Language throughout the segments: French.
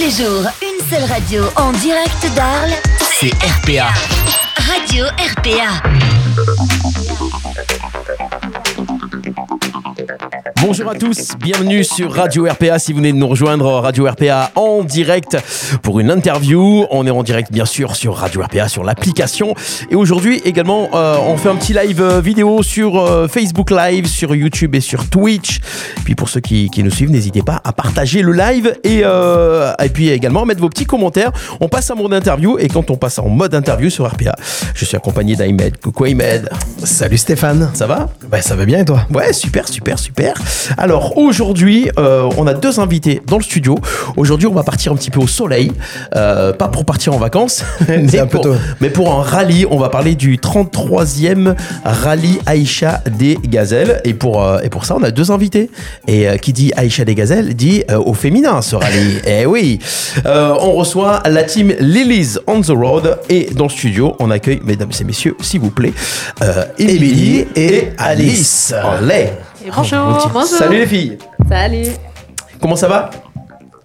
les jours, une seule radio en direct d'Arles. C'est RPA. Radio RPA. Bonjour à tous, bienvenue sur Radio RPA. Si vous venez de nous rejoindre, Radio RPA en direct pour une interview. On est en direct bien sûr sur Radio RPA, sur l'application. Et aujourd'hui également, euh, on fait un petit live euh, vidéo sur euh, Facebook Live, sur YouTube et sur Twitch. Puis pour ceux qui, qui nous suivent, n'hésitez pas à partager le live et, euh, et puis également mettre vos petits commentaires. On passe en mode interview et quand on passe en mode interview sur RPA, je suis accompagné d'Ahmed. Coucou Ahmed, Salut Stéphane. ça va? Bah ça va bien et toi? Ouais, super, super, super. Alors aujourd'hui, euh, on a deux invités dans le studio. Aujourd'hui, on va partir un petit peu au soleil, Euh, pas pour partir en vacances, mais, un peu pour, tôt. mais pour un rallye. On va parler du 33e rallye Aïcha des Gazelles. Et pour, euh, et pour ça, on a deux invités. Et qui dit Aïcha des Gazelles dit au féminin ce rallye. eh oui. On reçoit la team Lilies on the Road. Et dans le studio, on accueille, mesdames et messieurs, s'il vous plaît, Émilie et Alice. Allez. Bonjour. Bonjour. Salut les filles. Salut. Comment ça va?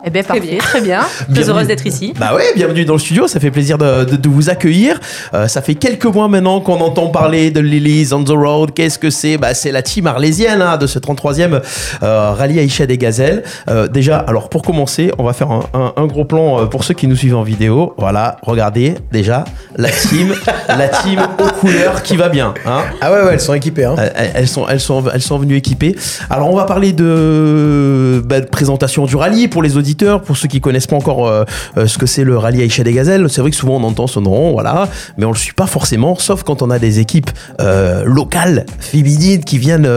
Eh bien, parfait, très bien. Très heureuse d'être ici. Bah ouais, bienvenue dans le studio, ça fait plaisir de, de- de vous accueillir. Euh, ça fait quelques mois maintenant qu'on entend parler de Lilies on the Road. Qu'est-ce que c'est? Bah c'est la team arlésienne hein, de ce 33e euh, rallye Aïcha des Gazelles. Euh, déjà, alors pour commencer, on va faire un, un- un gros plan euh, pour ceux qui nous suivent en vidéo. Voilà, regardez déjà la team, la team aux couleurs qui va bien. Hein Ah ouais ouais elles sont équipées hein. Elles- Elles sont, elles, sont, elles sont venues équipées. Alors, on va parler de, bah, de présentation du rallye pour les auditeurs, pour ceux qui connaissent pas encore euh, euh, ce que c'est le rallye Aïcha des Gazelles. C'est vrai que souvent on entend ce nom, voilà, mais on le suit pas forcément, sauf quand on a des équipes euh, locales, féminines, qui viennent,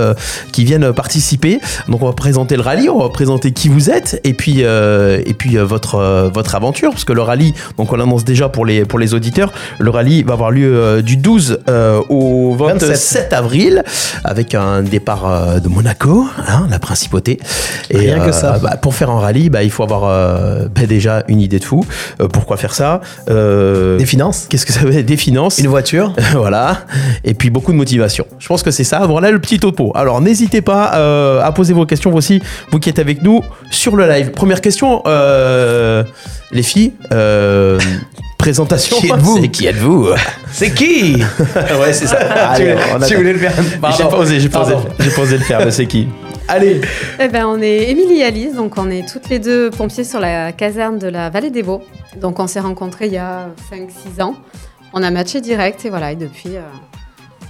qui viennent participer. Donc, on va présenter le rallye, on va présenter qui vous êtes, et puis, et puis votre, votre aventure, parce que le rallye, donc on l'annonce déjà pour les, pour les auditeurs, le rallye va avoir lieu du 12 euh, au 27 27. avril avec un départ de Monaco, hein, la principauté. Et Rien que ça. bah, pour faire un rallye, bah, il faut avoir euh, bah, déjà une idée de fou. Euh, pourquoi faire ça? Euh, Des finances, Qu'est-ce que ça veut? Dire Des finances. une voiture. voilà. Et puis beaucoup de motivation. Je pense que c'est ça. Voilà le petit topo. Alors n'hésitez pas à poser vos questions vous aussi, vous qui êtes avec nous sur le live. Première question, les filles. présentation. Qui êtes-vous? C'est qui êtes-vous? C'est qui? Ouais, c'est ça. Allez, Tu voulais le faire J'ai Pardon. pas osé, j'ai pas osé, Pardon. j'ai pas osé le faire, mais c'est qui? Allez Eh ben, on est Émilie et Alice, donc on est toutes les deux pompiers sur la caserne de la Vallée des Beaux. Donc on s'est rencontrés il y a 5-6 ans. On a matché direct et voilà, et depuis, euh,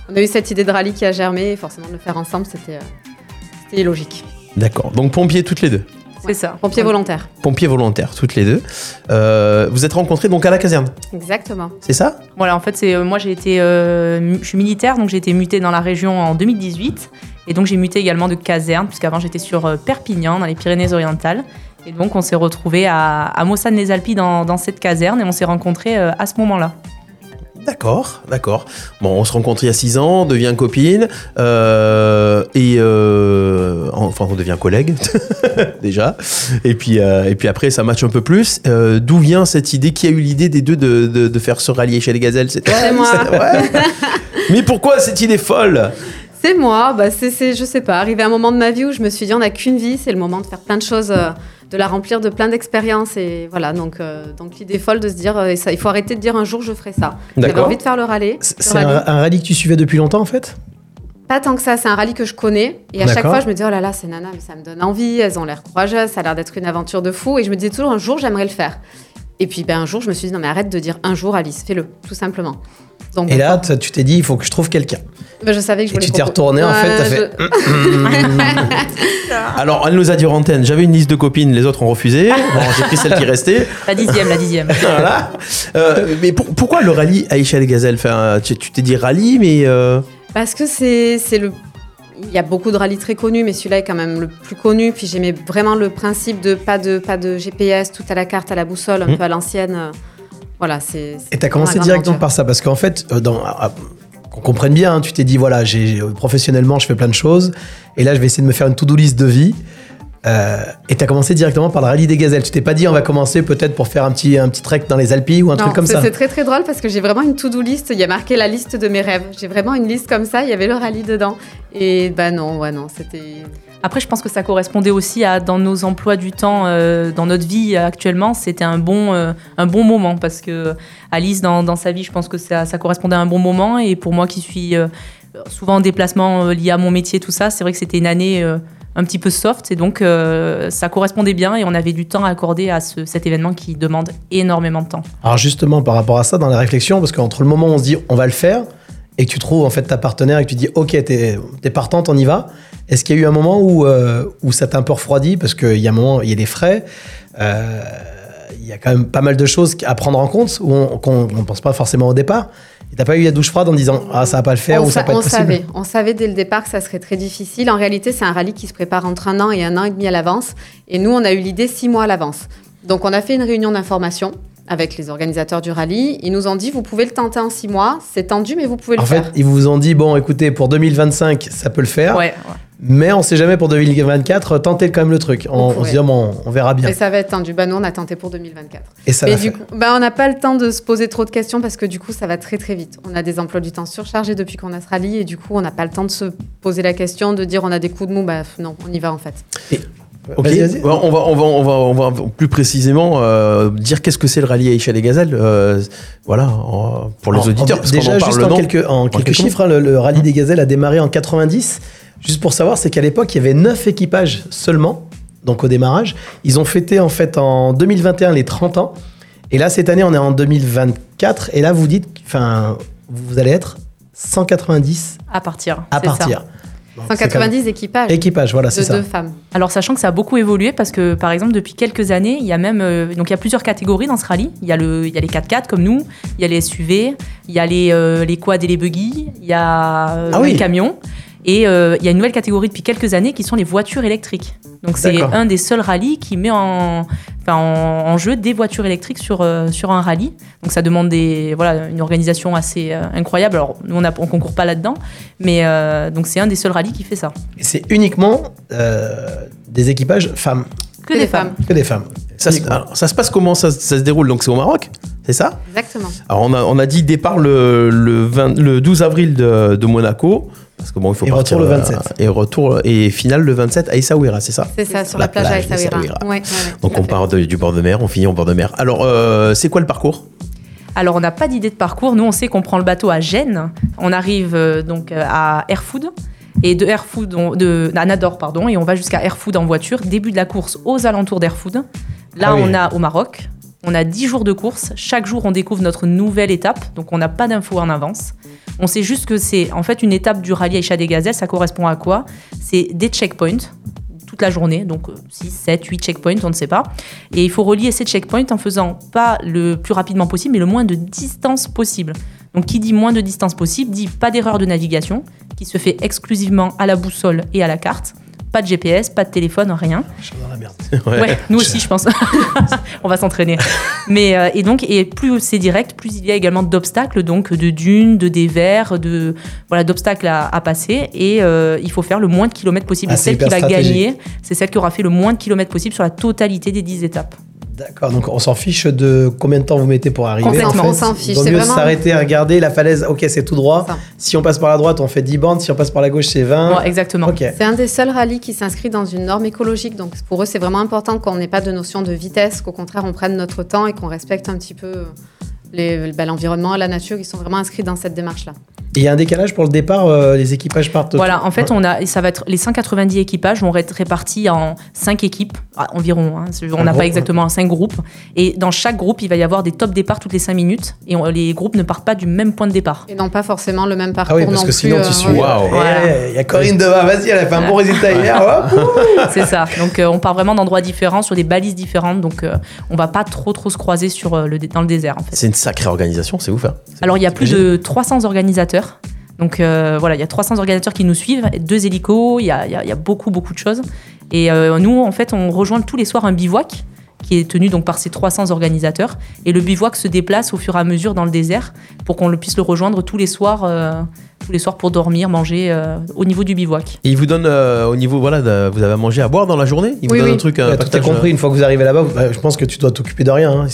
on a eu cette idée de rallye qui a germé et forcément de le faire ensemble, c'était euh, c'était logique. D'accord, donc pompiers toutes les deux. C'est ça. Pompiers volontaires. Pompiers volontaires toutes les deux. Euh, vous êtes rencontrés donc à la caserne, Exactement. c'est ça? Voilà, en fait, c'est euh, moi j'ai été, euh, je suis militaire, donc j'ai été mutée dans la région en 2018, et donc j'ai muté également de caserne, puisqu'avant j'étais sur Perpignan, dans les Pyrénées-Orientales, et donc on s'est retrouvés à, à Mossane-les-Alpes dans, dans cette caserne, et on s'est rencontrés à ce moment-là. D'accord, d'accord. Bon, on se rencontre il y a 6 ans, on devient copine, euh, et euh, enfin on devient collègue déjà. Et puis, euh, et puis après ça match un peu plus. Euh, D'où vient cette idée? Qui a eu l'idée des deux de, de- de faire ce rallye chez les gazelles? C'est toi C'est moi. Ouais. Mais pourquoi cette idée folle? C'est moi, bah c'est, c'est- je sais pas, arrivé à un moment de ma vie où je me suis dit on n'a qu'une vie, c'est le moment de faire plein de choses, euh, de la remplir de plein d'expériences et voilà, donc, euh, donc l'idée folle de se dire, euh, et ça, il faut arrêter de dire un jour je ferai ça. J'avais envie de faire le rallye. C'est un, un rallye que tu suivais depuis longtemps en fait? Pas tant que ça, c'est un rallye que je connais. Et à chaque fois je me dis oh là là, c'est nana, mais ça me donne envie, elles ont l'air courageuses, ça a l'air d'être une aventure de fou. Et je me disais toujours un jour j'aimerais le faire. Et puis ben, un jour je me suis dit non mais arrête de dire un jour Alice, fais-le, tout simplement. Donc, Et là tu t'es dit il faut que je trouve quelqu'un. ben, je savais que je Et voulais tu t'es retourné en fait, t'as fait. Alors, elle nous a dit en antenne, j'avais une liste de copines, les autres ont refusé. Bon, j'ai pris celle qui restait. La dixième, la dixième. Voilà. Euh, mais pour- pourquoi le rallye Aïcha les Gazelles enfin, Tu t'es dit rallye, mais. euh, Parce que c'est c'est le. Il y a beaucoup de rallyes très connus, mais celui-là est quand même le plus connu. Puis j'aimais vraiment le principe de pas de pas de GPS, tout à la carte, à la boussole, un Mhm. peu à l'ancienne. Voilà, c'est. Et t'as commencé la directement par ça parce qu'en fait euh, dans ah, ah, qu'on comprenne bien, hein, tu t'es dit voilà, j'ai euh, professionnellement, je fais plein de choses et là je vais essayer de me faire une to-do list de vie. Euh, et t'as commencé directement par le rallye des gazelles. Tu t'es pas dit on va commencer peut-être pour faire un petit, un petit trek dans les Alpes ou un Non, truc comme ça C'est très très drôle parce que j'ai vraiment une to-do list. Il y a marqué la liste de mes rêves. J'ai vraiment une liste comme ça. Il y avait le rallye dedans. Et bah non, ouais non, c'était. Après, je pense que ça correspondait aussi à dans nos emplois du temps, euh, dans notre vie actuellement, c'était un bon, euh, un bon moment parce que Alice, dans, dans sa vie, je pense que ça, correspondait à un bon moment. Et pour moi qui suis euh, souvent en déplacement euh, lié à mon métier, tout ça, c'est vrai que c'était une année euh, un petit peu soft et donc euh, ça correspondait bien et on avait du temps à accorder à ce- cet événement qui demande énormément de temps. Alors justement, par rapport à ça, dans la réflexion, parce qu'entre le moment où on se dit on va le faire et que tu trouves en fait ta partenaire et que tu dis ok, t'es es partante, on y va. Est-ce qu'il y a eu un moment où, euh, où ça t'a un peu refroidi? Parce qu'il y a un moment, il y a des frais, euh, il y a quand même pas mal de choses à prendre en compte où on qu'on ne pense pas forcément au départ. Et T'as pas eu la douche froide en disant ah ça va pas le faire on ou ça va pas on être possible? savait, on savait dès le départ que ça serait très difficile. En réalité, c'est un rallye qui se prépare entre un an et un an et demi à l'avance. Et nous, on a eu l'idée six mois à l'avance. Donc, on a fait une réunion d'information avec les organisateurs du rallye. Ils nous ont dit, vous pouvez le tenter en six mois. C'est tendu, mais vous pouvez le En fait, faire. ils vous ont dit bon écoutez pour 2025 ça peut le faire, Ouais, ouais. Mais on sait jamais pour 2024 tentez quand même le truc. On, on se dit ah, bon, on verra bien. Mais ça va être tendu. Bah, nous, on a tenté pour 2024. Et ça mais du coup, bah, on n'a pas le temps de se poser trop de questions parce que du coup, ça va très très vite. On a des emplois du temps surchargés depuis qu'on a ce rallye et du coup, on n'a pas le temps de se poser la question, de dire on a des coups de mou. Bah, non, on y va en fait. Ok. Bon, on va, on va, on va, on va plus précisément euh, dire qu'est-ce que c'est le rallye Aïcha des Gazelles. euh, voilà, en- pour les En- en- auditeurs, parce déjà, en parle juste le en nom. quelques, en quelques quelques chiffres, hein, le, le rallye des gazelles a démarré en 90. Juste pour savoir, c'est qu'à l'époque, il y avait 9 équipages seulement, donc au démarrage. Ils ont fêté en fait en 2021 les 30 ans. Et là, cette année, on est en 2024. Et là, vous dites, enfin, vous allez être 190 À partir. à ça. partir. C'est 190 équipages même- Équipages, voilà, c'est de ça. deux femmes. Alors sachant que ça a beaucoup évolué parce que par exemple depuis quelques années il y a même euh, donc il y a plusieurs catégories dans ce rallye. Il y a le il y a les 4x4 comme nous, il y a les SUV, il y a les euh, les quads et les buggy, il y a euh, Ah oui. les camions et euh, il y a une nouvelle catégorie depuis quelques années qui sont les voitures électriques. Donc c'est un des seuls rallyes qui met en enfin, en, en jeu des voitures électriques sur euh, sur un rallye. Donc ça demande des voilà une organisation assez euh, incroyable. Alors nous on a, on concourt pas là-dedans, mais euh, donc c'est un des seuls rallyes qui fait ça. Et c'est uniquement euh, des équipages femmes. Que, des femmes. Que des femmes. Ça, se- alors, ça se passe comment ça, ça se déroule? Donc c'est au Maroc, c'est ça? Exactement. Alors on a, on a dit départ le, le, 20 le 12 avril de, de Monaco. Parce que bon, il faut Et partir retour le euh, 27. et retour et finale le 27 à Essaouira, c'est ça? C'est ça, sur La la, plage, plage à Essaouira. d'Essaouira. Ouais, ouais, ouais, Donc on fait. part de- du bord de mer, on finit au bord de mer. Alors euh, c'est quoi le parcours? Alors, on n'a pas d'idée de parcours. Nous, on sait qu'on prend le bateau à Gênes. On arrive euh, donc euh, à Airfood. Et de Airfood, on- de, à Nador, pardon, et on va jusqu'à Airfood en voiture. Début de la course aux alentours d'Airfood. Là, Ah oui. on a au Maroc. On a 10 jours de course. Chaque jour, on découvre notre nouvelle étape. Donc, on n'a pas d'infos en avance. On sait juste que c'est en fait une étape du rallye Aïcha des Gazelles. Ça correspond à quoi? C'est des checkpoints toute la journée, donc euh, 6, 7, 8 checkpoints, on ne sait pas. Et il faut relier ces checkpoints en faisant pas le plus rapidement possible, mais le moins de distance possible. Donc qui dit moins de distance possible dit pas d'erreur de navigation, qui se fait exclusivement à la boussole et à la carte. Pas de GPS, pas de téléphone, rien. Je suis dans la merde. Ouais, nous aussi, je pense. On va s'entraîner. Mais euh, et donc, et plus c'est direct, plus il y a également d'obstacles, donc de dunes, de dévers, de voilà, d'obstacles à, à passer. Et euh, il faut faire le moins de kilomètres possible. Ah, celle qui va gagner, c'est celle qui aura fait le moins de kilomètres possible sur la totalité des 10 étapes. D'accord, donc on s'en fiche de combien de temps vous mettez pour arriver. Complètement, en fait. on s'en fiche, c'est mieux vraiment- s'arrêter à regarder la falaise. Ok, c'est tout droit. Ça. Si on passe par la droite, on fait 10 bandes. Si on passe par la gauche, c'est 20. Ouais, exactement. Ok. C'est un des seuls rallyes qui s'inscrit dans une norme écologique. Donc pour eux, c'est vraiment important qu'on n'ait pas de notion de vitesse, qu'au contraire, on prenne notre temps et qu'on respecte un petit peu bah, l'environnement et la nature. Ils sont vraiment inscrits dans cette démarche-là. Il y a un décalage pour le départ, euh, les équipages partent. Voilà, en fait, on a, ça va être les 190 équipages vont être répartis en 5 équipes ah, environ. hein. on n'a pas exactement 5 groupes. Et dans chaque groupe, il va y avoir des top départs toutes les 5 minutes. Et on- les groupes ne partent pas du même point de départ. Et non pas forcément le même Ah parcours oui, parce non que plus, sinon tu euh, suis. ouais. Waouh. Eh, Voilà. Il y a Corinne Deva, vas-y, elle a fait un bon résultat hier. C'est ça. Donc, euh, on part vraiment d'endroits différents, sur des balises différentes. Donc, euh, on va pas trop, trop se croiser sur, euh, le, dans le désert, en fait. C'est une sacrée organisation, c'est ouf. Hein Alors, il y a plus de 300 organisateurs. Donc, euh, voilà, il y a 300 organisateurs qui nous suivent, deux hélicos, il y a, il y a- il y a beaucoup, beaucoup de choses. Et euh, nous, en fait, on rejoint tous les soirs un bivouac qui est tenu donc par ces 300 organisateurs. Et le bivouac se déplace au fur et à mesure dans le désert pour qu'on le puisse le rejoindre tous les soirs, euh, tous les soirs pour dormir, manger euh, au niveau du bivouac. Et ils vous donnent euh, au niveau, voilà, de- vous avez à manger, à boire dans la journée? Ils vous Oui, donnent oui. un truc, un Ouais, tout est compris. Une fois que vous arrivez là-bas, vous- bah, je pense que tu dois t'occuper de rien. hein.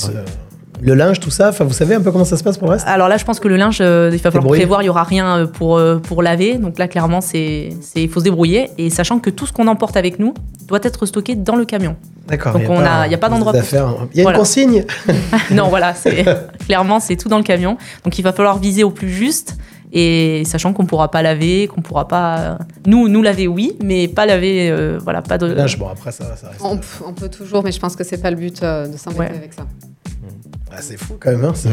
Le linge, tout ça, enfin, vous savez un peu comment ça se passe pour le reste? Alors là, je pense que le linge, euh, il va falloir Débrouiller. prévoir, il n'y aura rien euh, pour, euh, pour laver. Donc là, clairement, c'est c'est- il faut se débrouiller. Et sachant que tout ce qu'on emporte avec nous doit être stocké dans le camion. D'accord. Donc on a- y a pas d'endroit des pour- affaires. Il y a Voilà. une consigne non, voilà, c'est clairement, c'est tout dans le camion. Donc il va falloir viser au plus juste. Et sachant qu'on pourra pas laver, qu'on pourra pas. Nous, nous laver, oui, mais pas laver, euh, voilà, pas de. Le linge, bon, après, ça, ça reste. On, peut toujours, mais je pense que c'est pas le but euh, de s'embêter Ouais. avec ça. Ah, c'est fou quand même, hein, ce-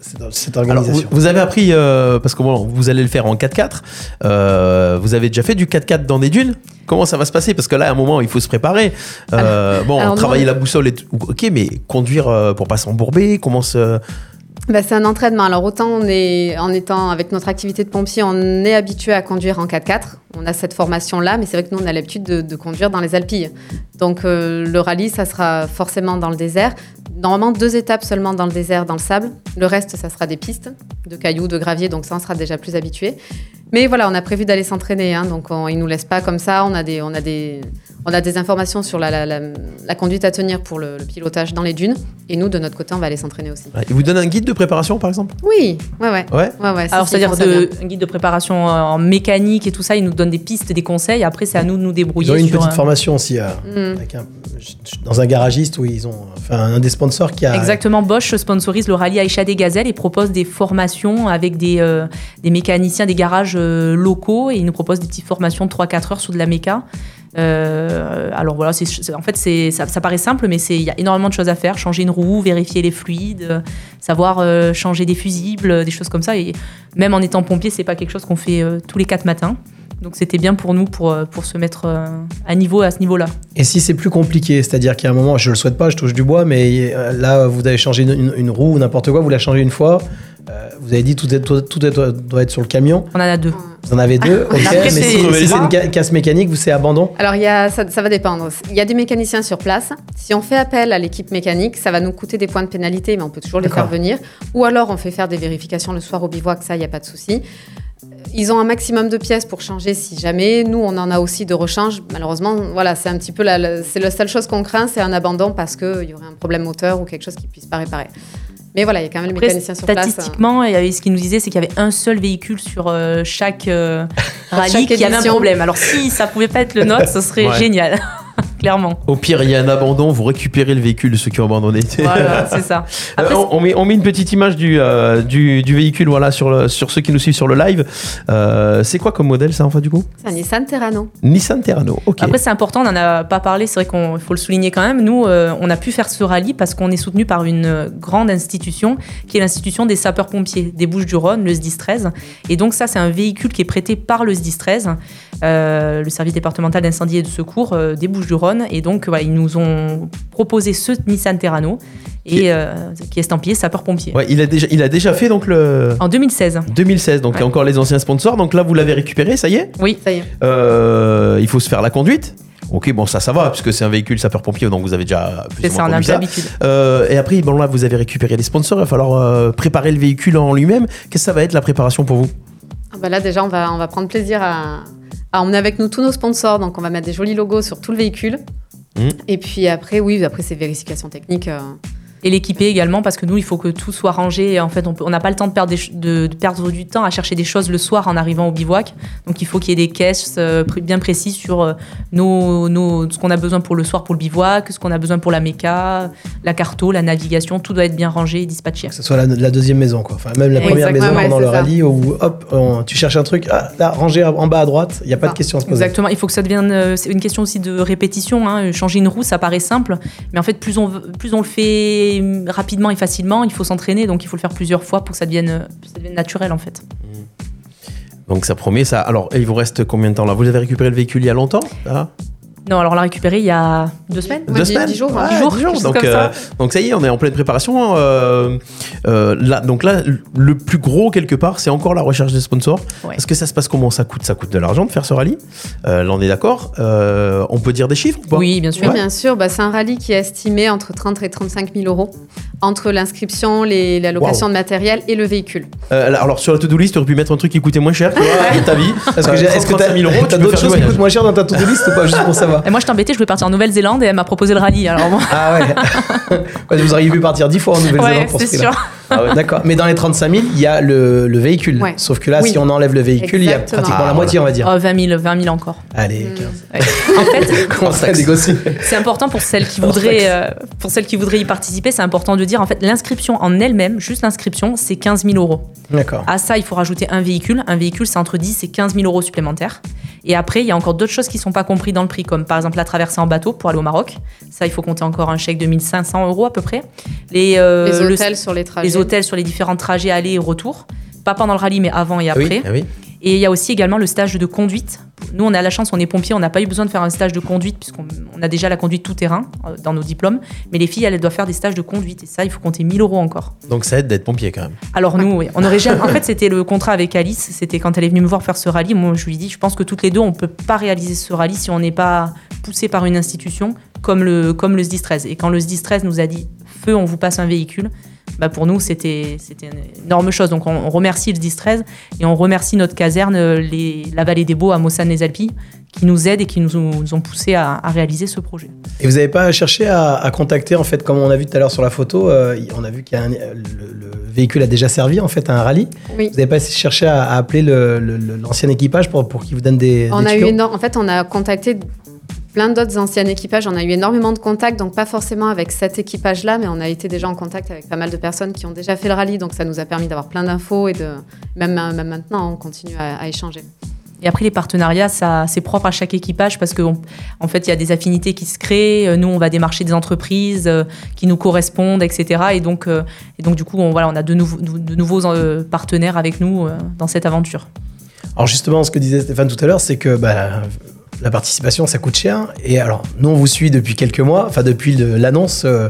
cette, cette Alors, vous, organisation. vous avez appris, euh, parce que bon, vous allez le faire en 4x4, euh, vous avez déjà fait du 4x4 dans des dunes? Comment ça va se passer? Parce que là, à un moment, il faut se préparer. Euh, bon, alors, travailler la boussole, et ok, mais conduire euh, pour pas s'embourber, comment se... Bah, c'est un entraînement. Alors autant on est, en étant avec notre activité de pompier, on est habitué à conduire en 4x4. On a cette formation-là, mais c'est vrai que nous on a l'habitude de, de conduire dans les Alpilles. Donc euh, le rallye, ça sera forcément dans le désert. Normalement deux étapes seulement dans le désert, dans le sable. Le reste, ça sera des pistes de cailloux, de gravier, donc ça on sera déjà plus habitué. Mais voilà, on a prévu d'aller s'entraîner, hein, donc on, ils nous laissent pas comme ça. On a des, on a des, on a des informations sur la, la, la- la conduite à tenir pour le, le pilotage dans les dunes. Et nous, de notre côté, on va aller s'entraîner aussi. Il vous donne un guide de préparation, par exemple? Oui, ouais, ouais. Ouais. Ouais, Alors, c'est-à-dire ils un guide de préparation en mécanique et tout ça, il nous donne des pistes, des conseils. Après, c'est à nous de nous Ils débrouiller. ont eu une sur, petite euh, formation aussi euh, Mm. avec un- dans un garagiste où ils ont. Enfin, un des sponsors qui a. Exactement, Bosch sponsorise le rallye Aïcha des Gazelles et propose des formations avec des, euh, des mécaniciens des garages euh, locaux et ils nous proposent des petites formations de 3-4 heures sur de la méca. Euh, alors voilà, c'est- en fait, c'est- ça, ça paraît simple, mais il y a énormément de choses à faire. Changer une roue, vérifier les fluides, savoir euh, changer des fusibles, des choses comme ça. Et même en étant pompier, c'est pas quelque chose qu'on fait euh, tous les quatre matins. Donc c'était bien pour nous pour, euh, pour se mettre euh, à niveau à ce niveau-là. Et si c'est plus compliqué, c'est-à-dire qu'il y a un moment, je le souhaite pas, je touche du bois, mais euh, là, vous avez changé une, une- une roue ou n'importe quoi, vous la changez une fois. euh, vous avez dit tout, est, tout, tout est- doit être sur le camion. On en a deux. Vous en avez deux, ok. Après, mais si, c'est si c'est une ca- casse mécanique, vous c'est abandon. Alors, il y a, ça, ça va dépendre. Il y a des mécaniciens sur place. Si on fait appel à l'équipe mécanique, ça va nous coûter des points de pénalité, mais on peut toujours les faire venir. Ou alors, on fait faire des vérifications le soir au bivouac, ça, il n'y a pas de souci. Ils ont un maximum de pièces pour changer si jamais. Nous, on en a aussi de rechange. Malheureusement, voilà, c'est un petit peu la, la- c'est la seule chose qu'on craint, c'est un abandon parce qu'il y aurait un problème moteur ou quelque chose qui puisse pas réparer. Mais voilà, il y a quand même les Après, mécaniciens sur place. hein. statistiquement, avait- ce qu'il nous disait, c'est qu'il y avait un seul véhicule sur euh, chaque euh, rallye qui avait un problème. Alors si ça pouvait pas être le nôtre, ce serait Ouais. génial, clairement. Au pire, il y a un abandon, vous récupérez le véhicule de ceux qui ont abandonné. Voilà, c'est ça. Euh, Après, on, on met, on met une petite image du, euh, du, du véhicule voilà, sur, le- sur ceux qui nous suivent sur le live. Euh, c'est quoi comme modèle ça en fait du coup? C'est un Nissan Terrano. Nissan Terrano, ok. Après, c'est important, on n'en a pas parlé, c'est vrai qu'il faut le souligner quand même. Nous, euh, on a pu faire ce rallye parce qu'on est soutenu par une grande institution qui est l'institution des sapeurs-pompiers des Bouches-du-Rhône, le SDIS 13. Et donc, ça, c'est un véhicule qui est prêté par le SDIS 13, euh, le service départemental d'incendie et de secours euh, des Bouches-du-Rhône. Et donc, voilà, ils nous ont proposé ce Nissan Terrano et, euh, qui est estampillé sapeur-pompier. Ouais, il, a déjà, il a déjà fait donc le En 2016. 2016, donc il y a Ouais. encore les anciens sponsors. Donc là, vous l'avez récupéré, ça y est? Oui. Ça y est. Euh, Il faut se faire la conduite. Ok, bon, ça, ça va, puisque c'est un véhicule sapeur-pompier, donc vous avez déjà C'est ça, on a l'habitude. Euh, et après, bon, là, vous avez récupéré les sponsors, il va falloir euh, préparer le véhicule en lui-même. Qu'est-ce que ça va être la préparation pour vous? Ah bah là, déjà, on va, on va prendre plaisir à, à emmener avec nous tous nos sponsors. Donc, on va mettre des jolis logos sur tout le véhicule. Mhm. Et puis après, oui, après, c'est vérification technique. euh. Et l'équiper également, parce que nous, il faut que tout soit rangé. Et en fait, on n'a pas le temps de perdre, des ch- de, de perdre du temps à chercher des choses le soir en arrivant au bivouac. Donc, il faut qu'il y ait des caisses euh, bien précises sur euh, nos, nos- ce qu'on a besoin pour le soir pour le bivouac, ce qu'on a besoin pour la méca, la carto, la navigation. Tout doit être bien rangé et dispatché. Que ce soit la, la deuxième maison, quoi. Enfin, même la première Exactement, maison ouais, pendant le ça. rallye où, hop, on- tu cherches un truc, ah, là, rangé en bas à droite, il n'y a pas de Ah, question à se poser. Exactement, il faut que ça devienne. euh, c'est une question aussi de répétition. hein. Changer une roue, ça paraît simple, mais en fait, plus on, v- plus on le fait hum, rapidement et facilement, il faut s'entraîner, donc il faut le faire plusieurs fois pour que ça devienne, ça devienne naturel en fait. Donc ça promet ça. Alors, et il vous reste combien de temps là? Vous avez récupéré le véhicule il y a longtemps Non, alors on l'a récupéré il y a deux semaines. Deux dix- semaines dix jours, Ouais, hein. Dix jours, dix Donc, comme ça. euh, donc ça y est, on est en pleine préparation. euh, euh, là, donc là, le plus gros quelque part, c'est encore la recherche des sponsors. Ouais. Est-ce que ça se passe comment? Ça coûte, ça coûte de l'argent de faire ce rallye? Euh, là, on est d'accord. Euh, on peut dire des chiffres ou pas? Oui, bien sûr. Oui, bien sûr. Bah, c'est un rallye qui est estimé entre 30 et 35 000 euros. entre l'inscription, la location Wow. de matériel et le véhicule. Euh, alors sur la to-do list, tu aurais pu mettre un truc qui coûtait moins cher, de ta vie. Parce que Euh, est-ce que 35 t'as 000 euros, t'as d'autres choses qui coûtent moins cher dans ta to-do list ou pas Juste pour savoir. Et moi, je t'embêtais, je voulais partir en Nouvelle-Zélande et elle m'a proposé le rallye. Alors moi, Ah ouais. Vous auriez pu partir 10 fois en Nouvelle-Zélande ouais, pour ce sûr. Ah ouais. D'accord. Mais dans les 35 000, il y a le, le véhicule. Ouais. Sauf que là, Oui. si on enlève le véhicule, il y a pratiquement Ah, la moitié, on va dire. Oh, 20 000, 20 000 encore. Allez, Mm. 15. Ouais. En fait, Comment ça négocier c'est important pour celles qui voudraient, euh, pour celles qui voudraient y participer. C'est important de dire, en fait, l'inscription en elle-même, juste l'inscription, c'est 15 000 euros. D'accord. À ça, il faut rajouter un véhicule. Un véhicule, c'est entre 10 et 15 000 euros supplémentaires. Et après, il y a encore d'autres choses qui ne sont pas comprises dans le prix, comme par exemple la traversée en bateau pour aller au Maroc. Ça, il faut compter encore un chèque de 1500 euros à peu près. Les, euh, les le- hôtels sur les trajets. les sur les différents trajets aller et retour. Pas pendant le rallye, mais avant et Ah oui. après. Ah oui. Et il y a aussi également le stage de conduite. Nous, on a la chance, on est pompiers, on n'a pas eu besoin de faire un stage de conduite puisqu'on on a déjà la conduite tout terrain euh, dans nos diplômes. Mais les filles, elles doivent faire des stages de conduite et ça, il faut compter 1000 euros encore. Donc ça aide d'être pompier quand même. Alors nous, oui, on aurait jamais. En fait, c'était le contrat avec Alice. C'était quand elle est venue me voir faire ce rallye. Moi, je lui ai dit, je pense que toutes les deux, on peut pas réaliser ce rallye si on n'est pas poussé par une institution comme le comme le SDIS 13. Et quand le SDIS 13 nous a dit feu, on vous passe un véhicule. Bah pour nous, c'était c'était une énorme chose. Donc on, on remercie le SDIS 13 et on remercie notre caserne, euh, les, la Vallée des Beaux à Mossane-les-Alpilles, qui nous aident et qui nous ont, nous ont poussé à, à réaliser ce projet. Et vous n'avez pas cherché à, à contacter, en fait, comme on a vu tout à l'heure sur la photo, euh, on a vu qu'il y a un- le, le véhicule a déjà servi, en fait, à un rallye. Oui. Vous n'avez pas cherché à, à appeler le- le- le- l'ancien équipage pour, pour qu'il vous donne des, On des a eu éno- en fait, on a contacté plein d'autres anciens équipages. On a eu énormément de contacts, donc pas forcément avec cet équipage-là, mais on a été déjà en contact avec pas mal de personnes qui ont déjà fait le rallye, donc ça nous a permis d'avoir plein d'infos et de même, même maintenant, on continue à, à échanger. Et après, les partenariats, ça, c'est propre à chaque équipage parce qu'en en fait, il y a des affinités qui se créent. Euh, Nous, on va démarcher des entreprises euh, qui nous correspondent, etc. Et donc, euh, et donc du coup, on, voilà, on a de, nouveaux- de nouveaux partenaires avec nous dans cette aventure. Alors justement, ce que disait Stéphane tout à l'heure, c'est que bah, la participation, ça coûte cher. Et alors, nous, on vous suit depuis quelques mois, enfin depuis l'annonce euh,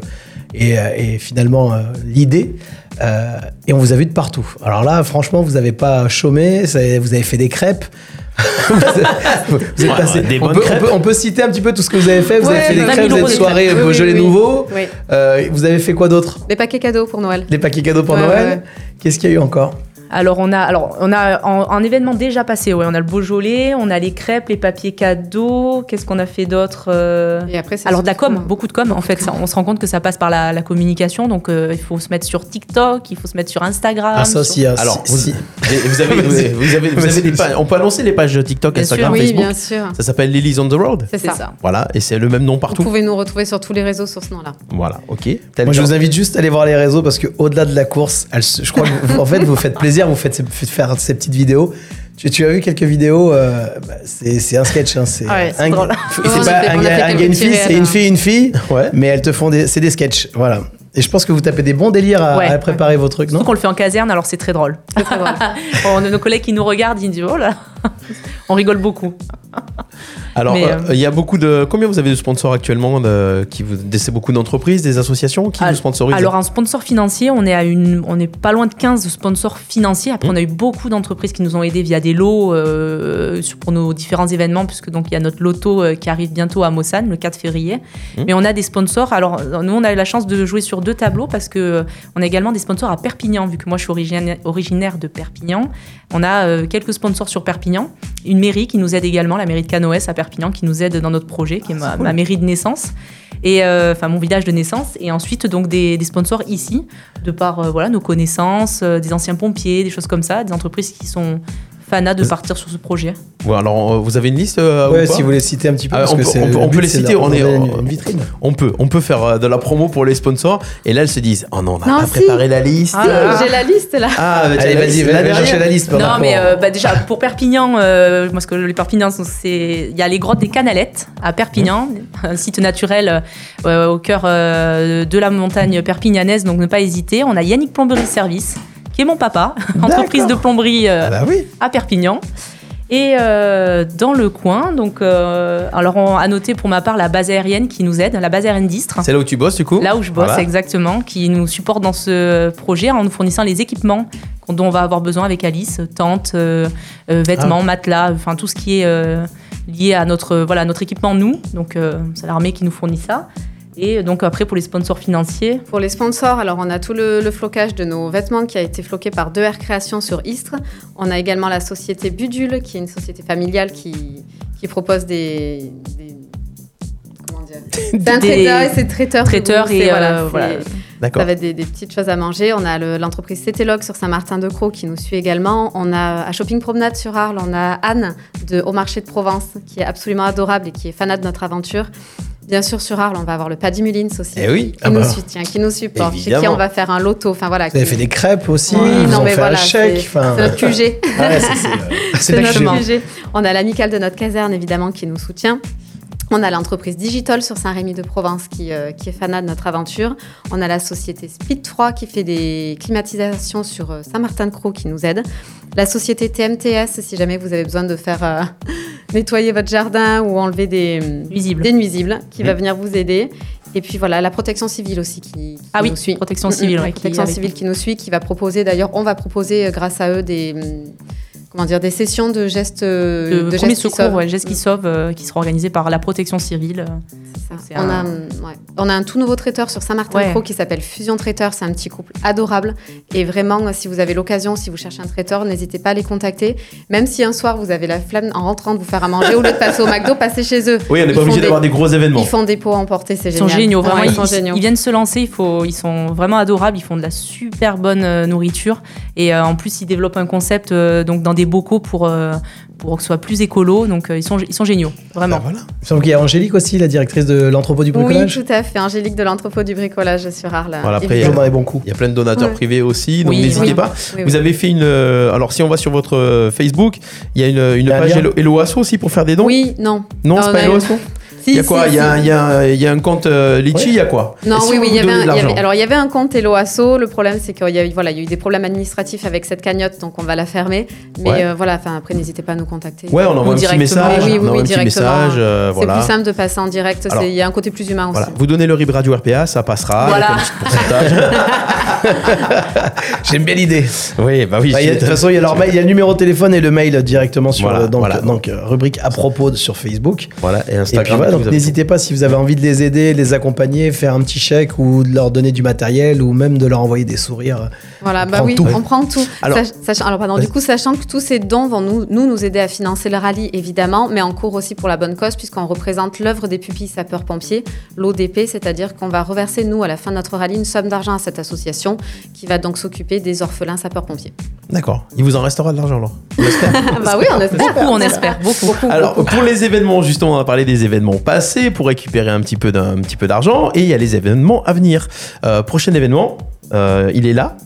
et, euh, et finalement euh, l'idée. Euh, et on vous a vu de partout. Alors là, franchement, vous n'avez pas chômé, vous avez fait des crêpes. vous êtes, vous êtes Ouais, passé- des on, peut, crêpes. on peut- on peut citer un petit peu tout ce que vous avez fait. Vous Ouais, avez fait des 20 000 crêpes, vous de soirée crêpes. Oui, Beaujolais oui, oui. Nouveau. Oui. Euh, vous avez fait quoi d'autre Des paquets cadeaux pour Noël. Des paquets cadeaux pour Ouais, Noël. Qu'est-ce qu'il y a eu encore? Alors, on a, alors, on a en événement déjà passé, ouais, on a le Beaujolais, on a les crêpes, les papiers cadeaux. Qu'est-ce qu'on a fait d'autre euh, Et après, Alors de la com, beaucoup de com en fait. Ça, on se rend compte que ça passe par la, la communication, donc euh, il faut se mettre sur TikTok, il faut se mettre sur Instagram. Ah, ça aussi. sur- hein, Alors, si- vous, si- vous avez, vous avez, vous avez- vous avez des pages- on peut annoncer les pages TikTok, Bien Instagram, sûr. Oui, Facebook. bien sûr. Ça s'appelle Lilies on the Road. C'est ça. ça. Voilà, et c'est le même nom Vous partout. pouvez nous retrouver sur tous les réseaux sur ce nom-là. Voilà, ok. Moi, je vous invite juste à aller voir les réseaux parce que au-delà de la course, elle je crois que vous, en fait, vous faites plaisir, vous faites faire ces petites vidéos. Tu, tu as vu quelques vidéos, euh, bah, c'est c'est un sketch. Hein, c'est Ah ouais, c'est un, drôle. c'est On a pas fait- un gars, un gars, une fille, c'est une fille, une fille, Ouais. mais elles te font des, c'est des sketchs, voilà. Et je pense que vous tapez des bons délires à, Ouais. à préparer vos trucs, Surtout non qu'on le fait en caserne, alors c'est très drôle. C'est très drôle. On a nos collègues qui nous regardent, ils disent oh là, on rigole beaucoup. Alors, euh, euh, il y a beaucoup de. Combien vous avez de sponsors actuellement de, qui vous, C'est beaucoup d'entreprises, des associations qui Al- vous sponsorisent Alors, un sponsor financier, on est, à une, on est pas loin de 15 sponsors financiers. Après, Mmh. on a eu beaucoup d'entreprises qui nous ont aidés via des lots euh, pour nos différents événements, puisque donc il y a notre loto euh, qui arrive bientôt à Mossane, le 4 février. Mmh. Mais on a des sponsors. Alors, euh, nous, on a eu la chance de jouer sur deux tableaux parce que euh, on a également des sponsors à Perpignan, vu que moi, je suis origina- originaire de Perpignan. On a euh, quelques sponsors sur Perpignan. Une mairie qui nous aide également, la mairie de À Perpignan, qui nous aide dans notre projet, qui est ma, ma mairie de naissance. Et euh, enfin mon village de naissance. Et ensuite donc des, des sponsors ici de par euh, voilà nos connaissances euh, des anciens pompiers des choses comme ça des entreprises qui sont de partir sur ce projet? Ouais, alors, euh, vous avez une liste euh, Ouais, ou pas? si vous voulez citer un petit peu, Ah, parce on que peut- c'est on peut- le on peut but, les citer, on est- on- une vitrine. On peut, on peut faire euh, de la promo pour les sponsors. Et là, elles se disent Oh non, on n'a Non, pas si. préparé la liste. Ah là. J'ai la liste là. Ah, mais Allez, vas-y, la va, va dernière. chercher la liste. non rapport- mais euh, bah, déjà pour Perpignan euh, moi ce que les Perpignan c'est il y a les grottes des Canalettes à Perpignan un site naturel euh, au cœur euh, de la montagne perpignanaise donc ne pas hésiter on a Yannick Plomberie Service qui est mon papa entreprise de plomberie euh, Ah bah oui. à Perpignan. Et euh, dans le coin, donc, euh, alors on a noté pour ma part la base aérienne qui nous aide, la base aérienne d'Istres, C'est là où tu bosses, du coup là où je bosse Voilà. exactement, qui nous supporte dans ce projet en nous fournissant les équipements dont on va avoir besoin avec Alice, tentes, euh, vêtements, matelas, enfin tout ce qui est lié à notre, voilà, notre équipement nous. Donc c'est l'armée qui nous fournit ça. Et donc après, pour les sponsors financiers, Pour les sponsors, alors on a tout le, le flocage de nos vêtements qui a été floqué par 2R Création sur Istres. On a également la société Budule, qui est une société familiale qui, qui propose des, des- comment dire C'est un Des- traiteur et c'est traiteur. bouffe, et, voilà, euh, voilà. D'accord. Ça va être des, des petites choses à manger. On a le- l'entreprise Cétélog sur Saint-Martin-de-Croix qui nous suit également. On a à Shopping Promenade sur Arles, on a Anne de Au Marché de Provence qui est absolument adorable et qui est fanat de notre aventure. Bien sûr, sur Arles, on va avoir le Paddy Mullins aussi Eh oui. qui, Ah nous bah. soutient, qui nous supporte, chez qui on va faire un loto. Enfin voilà. Vous avez qui- fait des crêpes aussi, Oui, non, ont mais fait voilà, un chèque. c'est enfin, notre QG. Ah ouais, c'est- notre. QG. On a l'amicale de notre caserne, évidemment, qui nous soutient. On a l'entreprise Digital sur Saint-Rémy-de-Provence qui, euh, qui est fanat de notre aventure. On a la société Speed 3 qui fait des climatisations sur euh, Saint-Martin-de-Croix qui nous aide. La société TMTS, si jamais vous avez besoin de faire euh, nettoyer votre jardin ou enlever des, nuisibles. des nuisibles, qui va Mm. venir vous aider. Et puis voilà, la protection civile aussi qui, qui Ah oui, nous suit. protection Mm, civile. mm, ouais, la qui est protection civile qui nous suit, qui va proposer d'ailleurs, on va proposer grâce à eux des comment dire des sessions de gestes euh, de, de premier gestes qui secours, sauvent. ouais, gestes qui sauvent, euh, qui sera organisé par la protection civile. On, un- a, ouais. on a un tout nouveau traiteur sur Saint-Martin-de-Croix Ouais. qui s'appelle Fusion Traiteur. C'est un petit couple adorable. Et vraiment, si vous avez l'occasion, si vous cherchez un traiteur, n'hésitez pas à les contacter. Même si un soir vous avez la flamme en rentrant de vous faire à manger, au lieu de passer au McDo, passez chez eux. Oui, on n'est pas obligé d'avoir des gros événements. Ils font des pots à emporter, c'est Ils génial. sont géniaux, vraiment. Ouais, ils, ils sont géniaux. ils viennent se lancer, il faut, ils sont vraiment adorables, ils font de la super bonne euh, nourriture. Et euh, en plus, ils développent un concept euh, donc dans des bocaux pour, euh, pour que ce soit plus écolo. Donc euh, ils, sont, ils sont géniaux, vraiment. Ah, voilà. Il me semble qu'il y a Angélique aussi, la directrice de l'entrepôt du Oui, bricolage. tout à fait. Angélique de l'entrepôt du bricolage sur Arles. Voilà, après, dans les bons coups. Il y a plein de donateurs Ouais. privés aussi, donc Oui, n'hésitez oui. pas. Oui, Vous oui. avez fait une. euh, alors, si on va sur votre Facebook, il y a une, une Il y a un page. Hello, Hello Asso aussi pour faire des dons. Oui, non. Non, Non, c'est pas a Hello Asso Il y a quoi il, y a, y un- il y a un compte euh, Litchi, il y a quoi Non, si oui, oui, vous il y avait donnait un, de il y avait- l'argent alors il y avait un compte Hello Asso. Le problème, c'est qu'il y a eu, voilà, il y a eu des problèmes administratifs avec cette cagnotte, donc on va la fermer. Mais Ouais. euh, voilà, enfin après, n'hésitez pas à nous contacter. Ouais, on envoie un petit message. Oui, oui, oui, directement. message. euh, C'est plus simple de passer en direct. Il y a un côté plus humain aussi. Voilà. Vous donnez le RIB Radio RPA, ça passera. Voilà. J'aime bien l'idée. oui, bah oui. Bah, a- de toute façon, il y a leur mail, il y a le numéro de téléphone et le mail directement sur Voilà, euh, donc, voilà. donc, euh, rubrique à propos de- sur Facebook. Voilà, et Et Instagram. puis voilà, donc avez- n'hésitez pas si vous avez envie de les aider, de les accompagner, faire un petit chèque ou de leur donner du matériel ou même de leur envoyer des sourires. Voilà, On bah oui, tout. on prend tout. Alors- Sach- sachant- alors, pardon, Vas-y. du coup, sachant que tous ces dons vont nous, nous, nous aider à financer le rallye, évidemment, mais en cours aussi pour la bonne cause, puisqu'on représente l'œuvre des pupilles sapeurs-pompiers, l'ODP, c'est-à-dire qu'on va reverser, nous, à la fin de notre rallye, une somme d'argent à cette association qui va donc s'occuper des orphelins sapeurs-pompiers. D'accord. Il vous en restera de l'argent alors. Ah bah oui, on espère. Beaucoup, on espère, beaucoup. Alors pour les événements, justement, on a parlé des événements passés pour récupérer un petit peu d'un un petit peu d'argent, et il y a les événements à venir. Euh, prochain événement, euh, il est là,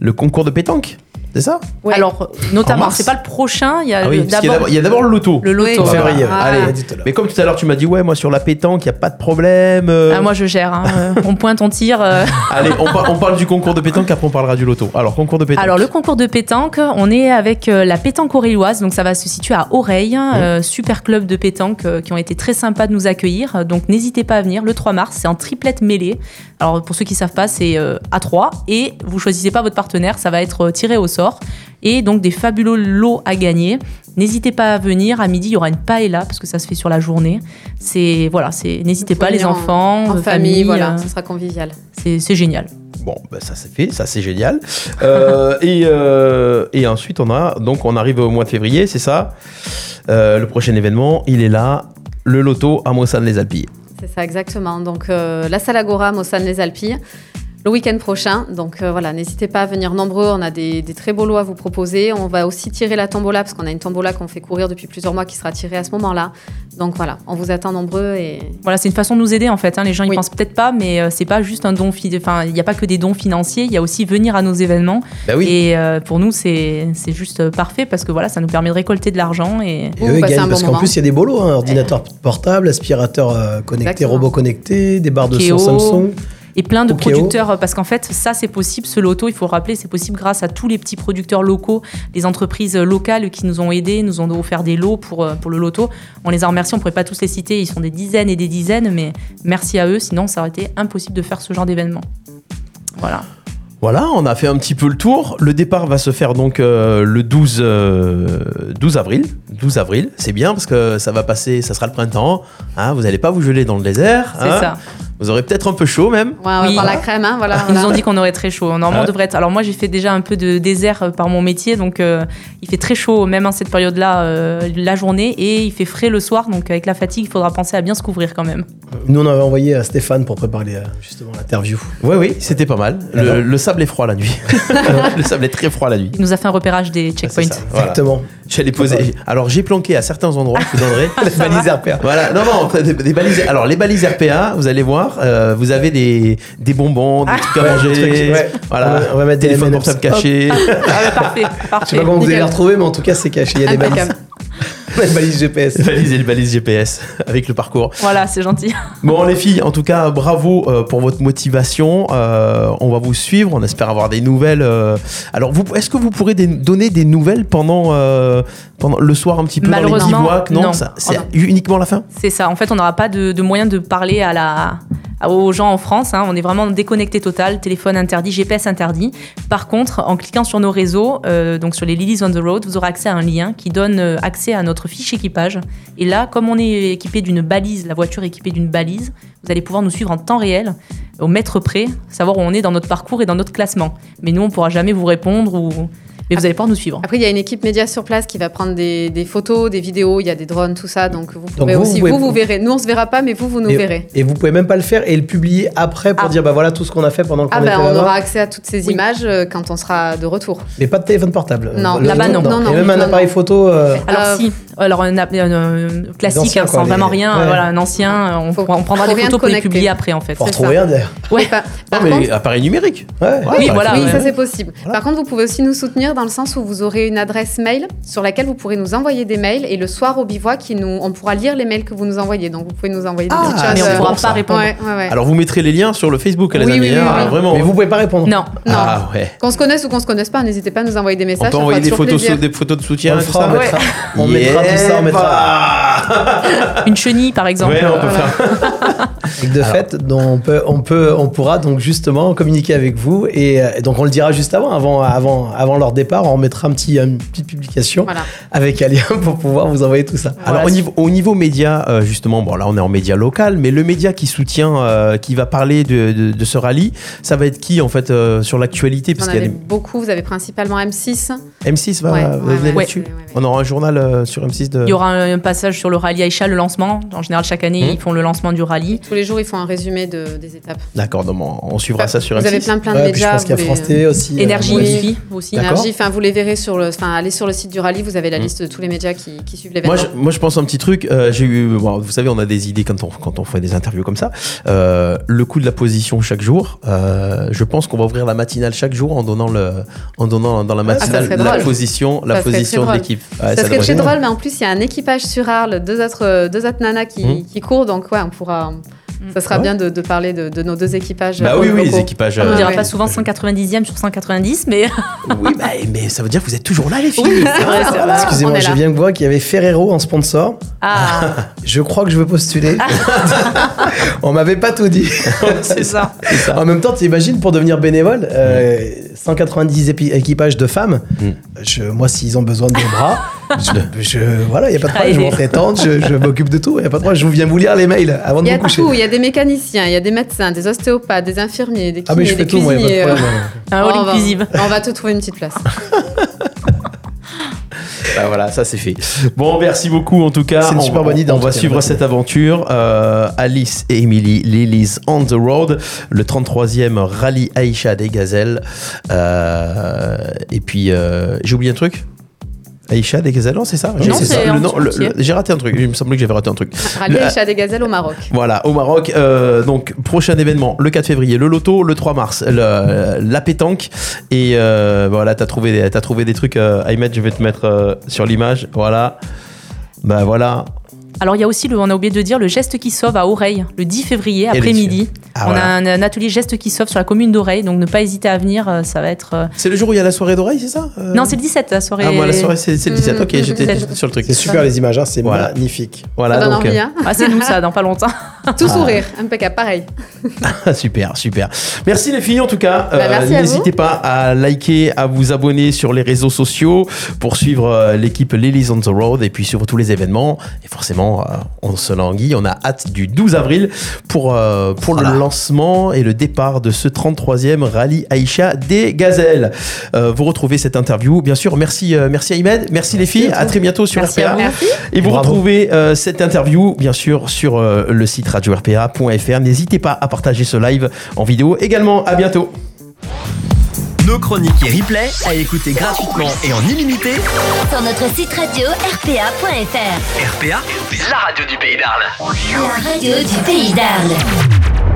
le concours de pétanque, c'est ça Ouais. Alors, En notamment, c'est pas le prochain, il y a Ah oui, d'abord d'abord- il y a d'abord le loto. le loto. Oui, En Voilà. février. Ah. Allez. Mais comme tout à l'heure, tu m'as dit, ouais, moi sur la pétanque, il n'y a pas de problème. euh. Ah, moi, je gère. hein, euh, on pointe, on tire. euh. Allez, on, par- on parle du concours de pétanque, après on parlera du loto. Alors, concours de pétanque. Alors, le concours de pétanque, on est avec euh, la pétanque auréloise. Donc, ça va se situer à Oreille. euh, super club de pétanque euh, qui ont été très sympas de nous accueillir. Donc, n'hésitez pas à venir le 3 mars. C'est en triplette mêlée. Alors, pour ceux qui savent pas, c'est euh, à 3. Et vous choisissez pas votre partenaire. Ça va être euh, tiré au sort. Et donc, des fabuleux lots à gagner. N'hésitez pas à venir. À midi, il y aura une paella parce que ça se fait sur la journée. C'est, voilà, c'est, n'hésitez pas, les en- enfants, En euh, famille, voilà, euh, ce sera convivial. c'est, c'est génial. Bon, bah, ça c'est fait, ça c'est génial. Euh, et, euh, et ensuite, on a donc on arrive au mois de février, c'est ça. Euh, le prochain événement, il est là, le loto à Mossane-les-Alpilles. C'est ça, exactement. Donc, euh, la salle Agora à Mossane-les-Alpilles, le week-end prochain. Donc, euh, voilà, n'hésitez pas à venir nombreux. On a des, des très beaux lots à vous proposer. On va aussi tirer la tombola, parce qu'on a une tombola qu'on fait courir depuis plusieurs mois qui sera tirée à ce moment-là. Donc, voilà, on vous attend nombreux. Et Voilà, c'est une façon de nous aider en fait. hein. Les gens ils Oui. pensent peut-être pas, mais euh, c'est pas juste un don. fi- Enfin, il n'y a pas que des dons financiers. Il y a aussi venir à nos événements. Bah oui. Et euh, pour nous, c'est c'est juste parfait parce que voilà, ça nous permet de récolter de l'argent et Et eux, ils bah, gagnent parce bon qu'en plus, il y a des bolos hein, ordinateur portable, aspirateur euh, connecté, Exactement. robot connecté, des barres de son Samsung. Et plein de producteurs. euh, Parce qu'en fait, ça c'est possible. Ce loto, il faut le rappeler, c'est possible grâce à tous les petits producteurs locaux, les entreprises euh, locales qui nous ont aidés, nous ont offert des lots pour euh, pour le loto. On les en remercie. On pourrait pas tous les citer. Ils sont des dizaines et des dizaines, mais merci à eux. Sinon, ça aurait été impossible de faire ce genre d'événement. Voilà. Voilà, on a fait un petit peu le tour. Le départ va se faire donc euh, le 12, euh, 12 avril. 12 avril, c'est bien parce que ça va passer, ça sera le printemps. hein, vous n'allez pas vous geler dans le désert. C'est hein. ça. Vous aurez peut-être un peu chaud même. Ouais, on va Oui. prendre la crème, hein, voilà. Ils nous ont dit qu'on aurait très chaud. Normalement, Ah ouais on devrait être. Alors moi, j'ai fait déjà un peu de désert euh, par mon métier, donc euh, il fait très chaud, même en cette période-là, euh, la journée, et il fait frais le soir. Donc avec la fatigue, il faudra penser à bien se couvrir quand même. Nous, on avait envoyé à Stéphane pour préparer justement l'interview. Oui, oui, c'était pas mal. Le, le sable est froid la nuit. le sable est très froid la nuit. Il nous a fait un repérage des checkpoints. C'est ça, voilà. Exactement. J'allais poser. Alors j'ai planqué à certains endroits, je vous donnerai. Les balises RPA. Voilà, non, non, des, des balises. Alors, les balises RPA, vous allez voir, euh, vous avez des, des bonbons, des trucs à Ouais, manger. des trucs, ouais. Voilà, On va- on va mettre des téléphone M&M's. portable caché. Ah, ouais, parfait, Je sais parfait. pas comment vous allez les retrouver, mais en tout cas, c'est caché. Il y a des balises. Les balises GPS. Et balises GPS avec le parcours. Voilà, c'est gentil. Bon, les filles, en tout cas, bravo euh, pour votre motivation. Euh, on va vous suivre. On espère avoir des nouvelles. euh. Alors, vous, est-ce que vous pourrez des- donner des nouvelles pendant, euh, pendant le soir un petit peu dans les Malheureusement, bivouacs Non, non. ça- c'est Oh uniquement la fin? C'est ça. En fait, on n'aura pas de, de moyen de parler à la, aux gens en France. hein. On est vraiment déconnecté total. Téléphone interdit, GPS interdit. Par contre, en cliquant sur nos réseaux, euh, donc sur les Lilies on the Road, vous aurez accès à un lien qui donne euh, accès à notre fiche équipage. Et là, comme on est équipé d'une balise, la voiture est équipée d'une balise, vous allez pouvoir nous suivre en temps réel, au mètre près, savoir où on est dans notre parcours et dans notre classement. Mais nous, on ne pourra jamais vous répondre ou. Mais vous allez pouvoir nous suivre. Après, il y a une équipe média sur place qui va prendre des, des photos, des vidéos, il y a des drones, tout ça. Donc, vous pourrez vous, aussi, vous vous, pouvez- vous verrez. Nous, on se verra pas, mais vous, vous nous Et, verrez. et vous pouvez même pas le faire et le publier après pour Ah. dire bah voilà tout ce qu'on a fait pendant qu'on Ah était ben, on aura accès à toutes ces Oui. images euh, quand on sera de retour. Mais pas de téléphone portable. Non, Le- là-bas, non. Non, non, et même non, un non. appareil photo. euh, Alors Euh, si, alors un, un, classique, anciens, hein, quoi, sans les- vraiment rien, ouais. voilà, un ancien, on, Faut- on prendra des rien photos pour les publier après en fait. faut retrouver un d'ailleurs. Ouais. Par, par Non, mais contre, appareil numérique. Ouais. Ouais, Oui, appareil voilà, oui, ça c'est possible. Par contre, vous pouvez aussi nous soutenir dans le sens où vous aurez une adresse mail sur laquelle vous pourrez nous envoyer des mails et le soir au bivouac, nous, on pourra lire les mails que vous nous envoyez. Donc vous pouvez nous envoyer des Ah, petites choses. Mais on euh, pourra pas répondre. Alors, vous mettrez les liens sur le Facebook, les amis. hein. Vraiment. Mais vous pouvez pas répondre. Non. Non. Ah. Qu'on se connaisse ou qu'on se connaisse pas, n'hésitez pas à nous envoyer des On messages. peut ça envoyer des photos, plaisir. des photos de On soutien, on mettra, on mettra tout ça, on mettra. Une chenille par exemple. Ouais, on peut faire. Et de fait, donc, on peut, on peut, on pourra donc justement communiquer avec vous et, euh, et donc on le dira juste avant, avant, avant, avant leur départ, on mettra un petit, une petite publication Voilà. avec un lien pour pouvoir vous envoyer tout ça. Alors Voilà. au niveau, au niveau média, euh, justement, bon là on est en média local, mais le média qui soutient, euh, qui va parler de, de- de ce rallye, ça va être qui en fait euh, sur l'actualité? Parce qu'il y beaucoup, vous avez principalement M6. des... M6 va Ouais. On aura un journal euh, sur M6 de. Il y aura un, un passage sur le rallye Aïcha, le lancement. En général, chaque année, Mhm. ils font le lancement du rallye. Tous les jours, ils font un résumé de- des étapes. D'accord, donc on, on suivra ça sur vous M6. avez plein plein de Ouais, puis je médias. pense qu'il y a vous France les- TV aussi. euh, Énergie oui. aussi. Énergie, enfin vous les verrez sur le, enfin allez sur le site du rallye, vous avez la Mm. liste de tous les médias qui, qui suivent Moi l'événement. je, moi, je pense un petit truc. euh, j'ai eu, bon, vous savez, on a des idées quand on, quand on fait des interviews comme ça. Euh, le coup de la position chaque jour. euh, je pense qu'on va ouvrir la matinale chaque jour en donnant le, en donnant dans la Ah, matinale la drôle. position, la Ça position de l'équipe. Ouais, ça, serait drôle, mais en plus il y a un équipage sur Arles, deux autres, deux autres nanas qui, Mhm. qui courent, donc ouais, on pourra. Ça sera bien de, de parler de, de nos deux équipages. Bah euh, oui, oui, les équipages. On euh, ne dira ouais. pas souvent 190e sur 190, mais oui, bah, mais ça veut dire que vous êtes toujours là, les filles. oui. Excusez-moi, je viens de voir qu'il y avait Ferrero en sponsor. Ah, Je crois que je veux postuler. On m'avait pas tout dit. c'est ça. En même temps, tu imagines pour devenir bénévole, euh, 190 épi- équipages de femmes. Mm. Je, moi, s'ils ont besoin de mes bras, je, je- voilà, il y a pas de problème. Je Allez. m'en fais tendre, je, je m'occupe de tout. Il y a pas de problème. Je vous viens vous lire les mails avant Il de y a me coucher. tout, il y a des mécaniciens, il y a des médecins, des ostéopathes, des infirmiers, des Ah mais kinés, je fais des tout, moi, il y a pas de cuisiniers. problème. on va-. On va te trouver une petite place. Bah voilà, ça c'est fait. Bon, merci beaucoup en tout cas. C'est une On- super bonne idée, On, va suivre cette aventure. Euh, Alice et Emily, Lily's on the road, le 33e rallye Aïcha des Gazelles. Euh, et puis, euh, j'ai oublié un truc? Aïcha des Gazelles, non, c'est ça Non, J'ai- c'est ça. en Le nom- le- entier. le- J'ai raté un truc. Il me semblait que j'avais raté un truc. Rallye Aïcha des Gazelles au Maroc. Voilà, au Maroc. Euh, donc, prochain événement, le 4 février, le loto, le 3 mars, le- la pétanque. Et euh, voilà, t'as trouvé, trouvé des trucs. Euh, Ahmed, je vais te mettre euh, sur l'image. Voilà. Bah voilà. Alors il y a aussi, le, on a oublié de dire, le geste qui sauve à Oreille, le 10 février Et après-midi. Ah, on voilà. a un, un atelier geste qui sauve sur la commune d'Oreille, donc ne pas hésiter à venir, euh, ça va être. euh, C'est le jour où il y a la soirée d'oreille, c'est ça Euh, Non, c'est le 17 la soirée. Ah, moi, la soirée, c'est c'est le 17. Mm, Ok, j'étais sur le truc. C'est super les images, hein, c'est Voilà. magnifique. Voilà, ça donne donc. envie, euh, hein Ah, c'est nous ça, dans pas longtemps. Tout sourire, impeccable, pareil. super, super. Merci les filles en tout cas. Bah, N'hésitez pas à liker, à vous abonner sur les réseaux sociaux pour suivre l'équipe Lilies on the Road et puis suivre tous les événements. Et forcément, on se languit, on a hâte du 12 avril pour, euh, pour Voilà. le lancement et le départ de ce 33e rallye Aïcha des Gazelles. Euh, vous retrouvez cette interview, bien sûr. Merci, euh, merci Ahmed, merci, les filles. À, très bientôt sur Merci RPA. Merci. Et vous Bravo. retrouvez euh, cette interview, bien sûr, sur euh, le site radio-rpa.fr. N'hésitez pas à partager ce live en vidéo. Également, à bientôt. Nos chroniques et replays à écouter gratuitement et en illimité. Sur notre site radio rpa.fr. RPA, la radio du pays d'Arles. La radio du pays d'Arles.